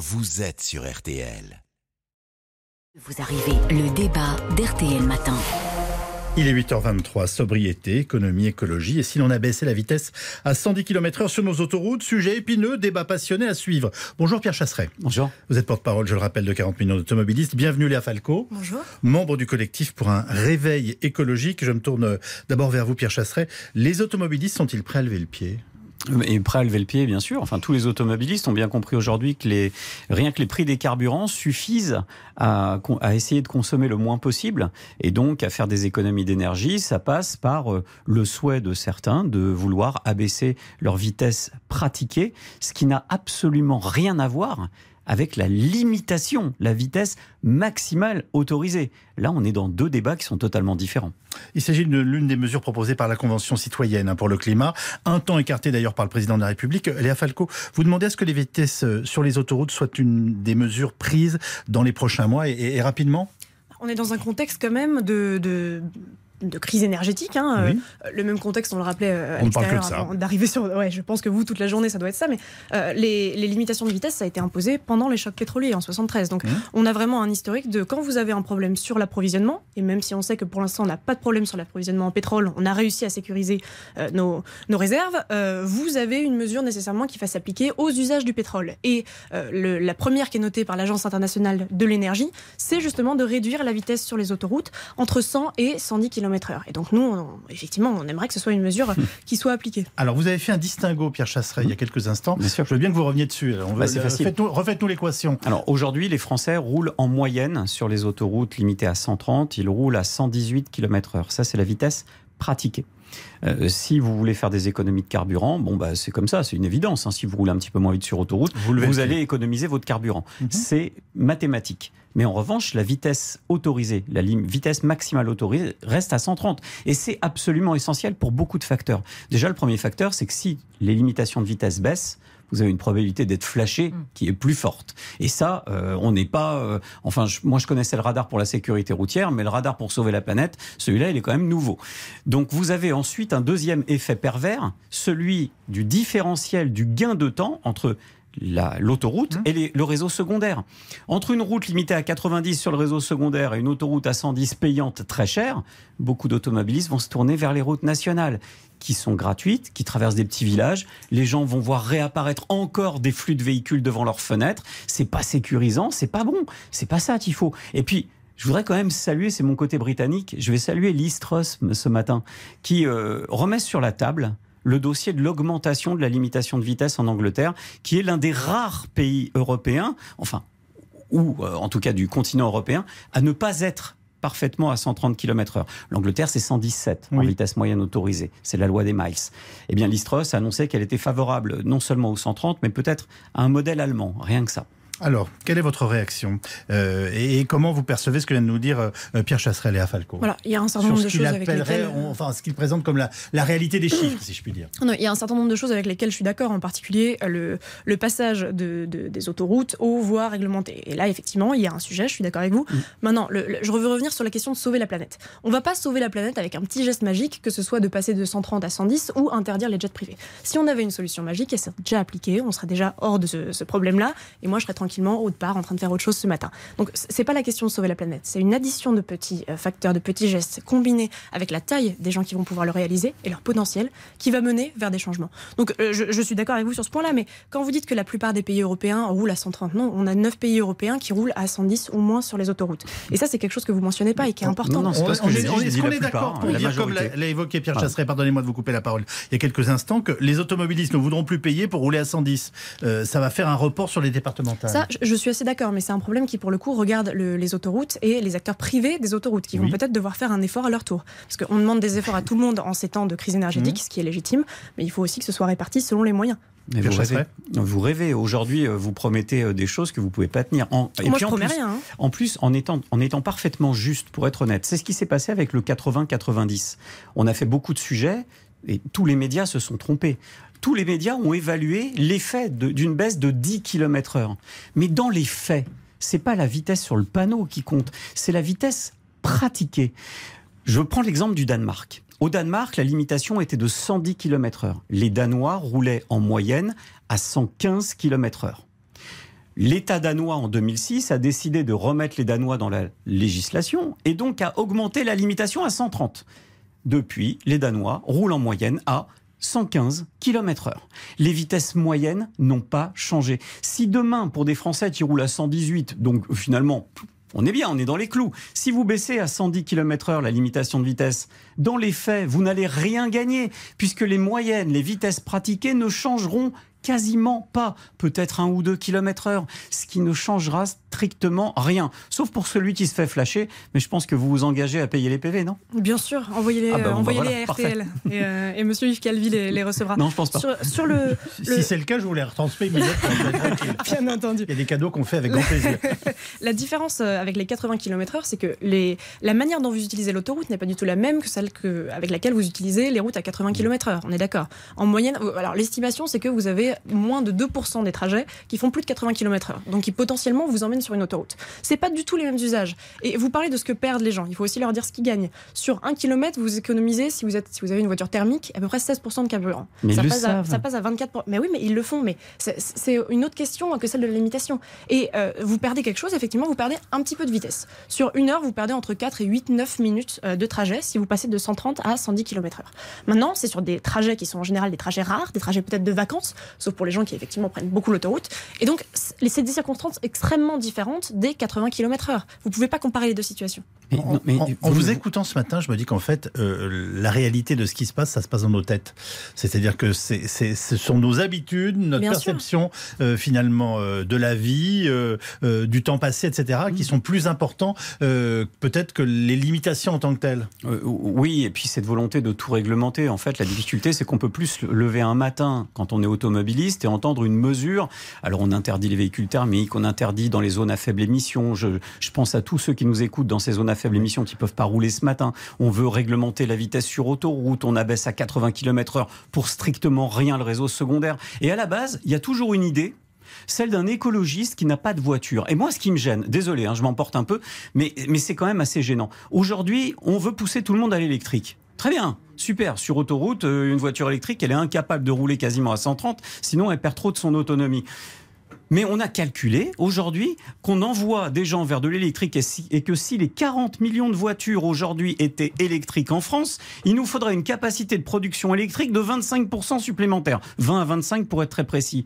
vous êtes sur RTL. Vous arrivez, le débat d'RTL Matin. Il est 8h23, sobriété, économie, écologie. Et si l'on a baissé la vitesse à 110 km/h sur nos autoroutes, sujet épineux, débat passionné à suivre. Bonjour Pierre Chasseret. Bonjour. Vous êtes porte-parole, je le rappelle, de 40 millions d'automobilistes. Bienvenue Léa Falco. Bonjour. Membre du collectif pour un réveil écologique. Je me tourne d'abord vers vous Pierre Chasseret. Les automobilistes sont-ils prêts à lever le pied? Et prêt à lever le pied, bien sûr. Enfin, tous les automobilistes ont bien compris aujourd'hui que les, rien que les prix des carburants suffisent à, à, essayer de consommer le moins possible et donc à faire des économies d'énergie. Ça passe par euh, le souhait de certains de vouloir abaisser leur vitesse pratiquée, ce qui n'a absolument rien à voir avec la limitation, la vitesse maximale autorisée. Là, on est dans deux débats qui sont totalement différents. Il s'agit de l'une des mesures proposées par la Convention citoyenne hein, pour le climat, un temps écarté d'ailleurs par le président de la République. Léa Falco, vous demandez à ce que les vitesses euh, sur les autoroutes soient une des mesures prises dans les prochains mois et, rapidement? On est dans un contexte quand même de, de crise énergétique. Hein, euh, le même contexte, on le rappelait euh, à l'extérieur d'arriver sur. Ouais, je pense que vous, toute la journée, ça doit être ça. Mais euh, les, limitations de vitesse, ça a été imposé pendant les chocs pétroliers en 73. Donc, mmh. on a vraiment un historique de quand vous avez un problème sur l'approvisionnement, et même si on sait que pour l'instant, on n'a pas de problème sur l'approvisionnement en pétrole, on a réussi à sécuriser nos, nos, réserves, vous avez une mesure nécessairement qui va s'appliquer aux usages du pétrole. Et la première qui est notée par l'Agence internationale de l'énergie, c'est justement de réduire la vitesse sur les autoroutes entre 100 et 110 km et donc nous, effectivement, on aimerait que ce soit une mesure qui soit appliquée. Alors vous avez fait un distinguo, Pierre Chasseret, il y a quelques instants. Bien sûr. Je veux bien que vous reveniez dessus. On bah, Refaites-nous l'équation. Alors aujourd'hui, les Français roulent en moyenne sur les autoroutes limitées à 130. Ils roulent à 118 km/h. Ça, c'est la vitesse pratiquée. Euh, si vous voulez faire des économies de carburant, bon bah c'est comme ça, c'est une évidence. Hein. Si vous roulez un petit peu moins vite sur autoroute, vous, allez économiser votre carburant. Mhm. C'est mathématique. Mais en revanche, la vitesse autorisée, la vitesse maximale autorisée reste à 130. Et c'est absolument essentiel pour beaucoup de facteurs. Déjà, le premier facteur, c'est que si les limitations de vitesse baissent, vous avez une probabilité d'être flashé mm. qui est plus forte. Et ça, euh, on n'est pas. Euh, enfin, moi, je connaissais le radar pour la sécurité routière, mais le radar pour sauver la planète, celui-là, il est quand même nouveau. Donc, vous avez ensuite un deuxième effet pervers, celui du différentiel du gain de temps entre l'autoroute mmh. et le réseau secondaire. Entre une route limitée à 90 sur le réseau secondaire et une autoroute à 110 payante très chère, beaucoup d'automobilistes vont se tourner vers les routes nationales qui sont gratuites, qui traversent des petits villages. Les gens vont voir réapparaître encore des flux de véhicules devant leurs fenêtres. C'est pas sécurisant, c'est pas bon, c'est pas ça qu'il faut. Et puis je voudrais quand même saluer, c'est mon côté britannique, je vais saluer Listros ce matin, qui euh, remet sur la table le dossier de l'augmentation de la limitation de vitesse en Angleterre, qui est l'un des rares pays européens, enfin, ou euh, en tout cas du continent européen, à ne pas être parfaitement à 130 km/h. L'Angleterre, c'est 117 en vitesse moyenne autorisée. C'est la loi des miles. Eh bien, Listros a annoncé qu'elle était favorable non seulement aux 130, mais peut-être à un modèle allemand. Rien que ça. Alors, quelle est votre réaction euh, et, comment vous percevez ce que vient de nous dire euh, Pierre Chasseret et Falco Voilà, il y a un certain nombre de choses avec lesquelles... Enfin, ce qu'il présente comme la, réalité des chiffres, si je puis dire. Non, il y a un certain nombre de choses avec lesquelles je suis d'accord, en particulier le, le passage de, des autoroutes aux voies réglementées. Et là, effectivement, il y a un sujet, je suis d'accord avec vous. Mm. Maintenant, je veux revenir sur la question de sauver la planète. On ne va pas sauver la planète avec un petit geste magique, que ce soit de passer de 130 à 110 ou interdire les jets privés. Si on avait une solution magique, et c'est déjà appliqué, on serait déjà hors de ce, ce problème-là, et moi, je serais tranquillement autre part en train de faire autre chose ce matin. Donc c'est pas la question de sauver la planète, c'est une addition de petits euh, facteurs, de petits gestes combinés avec la taille des gens qui vont pouvoir le réaliser et leur potentiel qui va mener vers des changements. Donc euh, je, suis d'accord avec vous sur ce point-là, mais quand vous dites que la plupart des pays européens roulent à 130, non, on a 9 pays européens qui roulent à 110 ou moins sur les autoroutes. Et ça c'est quelque chose que vous mentionnez pas et qui est important. Non, non, ce Est-ce qu'on est, d'accord pour dire, comme l'a évoqué Pierre Chasseret, pardonnez-moi de vous couper la parole, il y a quelques instants, que les automobilistes ne voudront plus payer pour rouler à 110 euh, Ça va faire un report sur les départementales. Ça, je suis assez d'accord, mais c'est un problème qui, pour le coup, regarde les autoroutes et les acteurs privés des autoroutes qui vont peut-être devoir faire un effort à leur tour. Parce qu'on demande des efforts à tout le monde en ces temps de crise énergétique, mmh. ce qui est légitime, mais il faut aussi que ce soit réparti selon les moyens. vous, rêvez. vous rêvez. Aujourd'hui, euh, vous promettez euh, des choses que vous ne pouvez pas tenir. En, et Moi, je en promets rien. Hein. En plus, en étant, en étant parfaitement juste, pour être honnête, c'est ce qui s'est passé avec le 80-90. On a fait beaucoup de sujets et tous les médias se sont trompés tous les médias ont évalué l'effet d'une baisse de 10 km/h. Mais dans les faits, c'est pas la vitesse sur le panneau qui compte, c'est la vitesse pratiquée. Je prends l'exemple du Danemark. Au Danemark, la limitation était de 110 km/h. Les Danois roulaient en moyenne à 115 km/h. L'État danois en 2006 a décidé de remettre les Danois dans la législation et donc a augmenté la limitation à 130. Depuis, les Danois roulent en moyenne à 115 km/h. Les vitesses moyennes n'ont pas changé. Si demain, pour des Français qui roulent à 118, donc finalement, on est bien, on est dans les clous. Si vous baissez à 110 km/h la limitation de vitesse, dans les faits, vous n'allez rien gagner, puisque les moyennes, les vitesses pratiquées ne changeront quasiment pas, peut-être un ou deux kilomètres heure, ce qui ne changera strictement rien, sauf pour celui qui se fait flasher. Mais je pense que vous vous engagez à payer les PV, non? Bien sûr, envoyez-les, Ah bah, euh, bah voilà, à RTL et, euh, et Monsieur Yves Calvi les, les recevra. Non, je pense pas. Sur, sur le, Si le- c'est le cas, je vous les retransmets immédiatement. bien entendu. Il y a des cadeaux qu'on fait avec grand plaisir. La différence euh, avec les 80 km/h, c'est que les, la manière dont vous utilisez l'autoroute n'est pas du tout la même que celle que, avec laquelle vous utilisez les routes à 80 km/h. On est d'accord. En moyenne, alors l'estimation, c'est que vous avez moins de 2% des trajets qui font plus de 80 km/h, donc qui potentiellement vous emmènent sur une autoroute. C'est pas du tout les mêmes usages. Et vous parlez de ce que perdent les gens. Il faut aussi leur dire ce qu'ils gagnent. Sur un kilomètre, vous économisez, si vous, êtes, si vous avez une voiture thermique, à peu près 16% de carburant. Mais ils ça, le passe à, savent. ça passe à 24%. Mais oui, mais ils le font. Mais c'est- c'est une autre question que celle de la limitation. Et euh, vous perdez quelque chose, effectivement, vous perdez un petit peu de vitesse. Sur une heure, vous perdez entre 4 et 8, 9 minutes euh, de trajet si vous passez de 130 à 110 km/h. Maintenant, c'est sur des trajets qui sont en général des trajets rares, des trajets peut-être de vacances, sauf pour les gens qui effectivement prennent beaucoup l'autoroute. Et donc, c'est des circonstances extrêmement différentes des 80 km/h. Vous pouvez pas comparer les deux situations. Mais En, non, mais en- en vous- vous écoutant ce matin, je me dis qu'en fait, euh, la réalité de ce qui se passe, ça se passe dans nos têtes. C'est-à-dire que c'est, c'est- ce sont nos habitudes, notre Bien perception euh, finalement euh, de la vie, euh, euh, du temps passé, etc., qui sont plus importants euh, peut-être que les limitations en tant que telles. Euh, oui, et puis cette volonté de tout réglementer. En fait, la difficulté, c'est qu'on peut plus se lever un matin quand on est et entendre une mesure. Alors, on interdit les véhicules thermiques, on interdit dans les zones à faible émission. Je, je pense à tous ceux qui nous écoutent dans ces zones à faible émission qui peuvent pas rouler ce matin. On veut réglementer la vitesse sur autoroute, on abaisse à 80 km/h pour strictement rien le réseau secondaire. Et à la base, il y a toujours une idée celle d'un écologiste qui n'a pas de voiture. Et moi, ce qui me gêne, désolé, hein, je m'emporte un peu, mais, mais c'est quand même assez gênant. Aujourd'hui, on veut pousser tout le monde à l'électrique. Très bien, super. Sur autoroute, euh, une voiture électrique, elle est incapable de rouler quasiment à 130, sinon elle perd trop de son autonomie. Mais on a calculé aujourd'hui qu'on envoie des gens vers de l'électrique et, que si les 40 millions de voitures aujourd'hui étaient électriques en France, il nous faudrait une capacité de production électrique de 25% supplémentaire. 20 à 25 pour être très précis.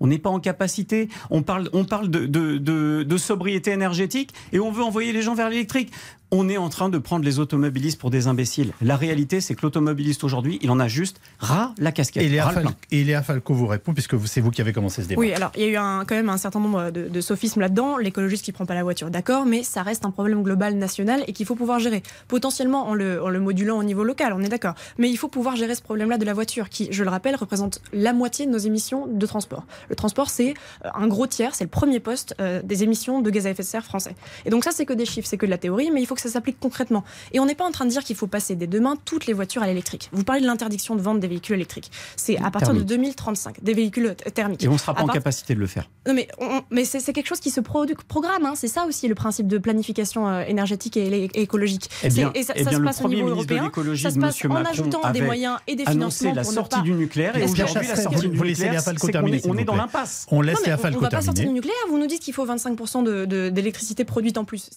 On n'est pas en capacité. On parle, de- de sobriété énergétique et on veut envoyer les gens vers l'électrique. On est en train de prendre les automobilistes pour des imbéciles. La réalité, c'est que l'automobiliste aujourd'hui, il en a juste ras la casquette. Et Léa, Fal- et Léa Falco vous répond, puisque c'est vous qui avez commencé ce débat. Oui, alors il y a eu un- quand même un certain nombre de, de sophismes là-dedans. L'écologiste qui prend pas la voiture, d'accord, mais ça reste un problème global national et qu'il faut pouvoir gérer. Potentiellement en le, en le modulant au niveau local, on est d'accord. Mais il faut pouvoir gérer ce problème-là de la voiture qui, je le rappelle, représente la moitié de nos émissions de transport. Le transport, c'est euh, un gros tiers, c'est le premier poste euh, des émissions de gaz à effet de serre français. Et donc ça, c'est que des chiffres, c'est que de la théorie, mais il faut que ça s'applique concrètement. Et on n'est pas en train de dire qu'il faut passer dès demain toutes les voitures à l'électrique. Vous parlez de l'interdiction de vente des véhicules électriques. C'est à partir de Thermiques. 2035, des véhicules euh, thermiques. Et on ne sera pas en capacité de le faire. Non, mais, on- mais c'est quelque chose qui se programme. hein. C'est ça aussi le principe de planification euh, énergétique et, et écologique. Eh bien, et ça, eh ça bien, se le passe au niveau de européen. Ça se passe en Macron ajoutant des moyens et des financements la pour ne sortie pas... du nucléaire et aujourd'hui la sortie vous- du nucléaire, on est dans l'impasse. On laisse Léa on, Falco va pas sortir du nucléaire. Vous nous dites qu'il faut 25% de- de- d'électricité produite en plus.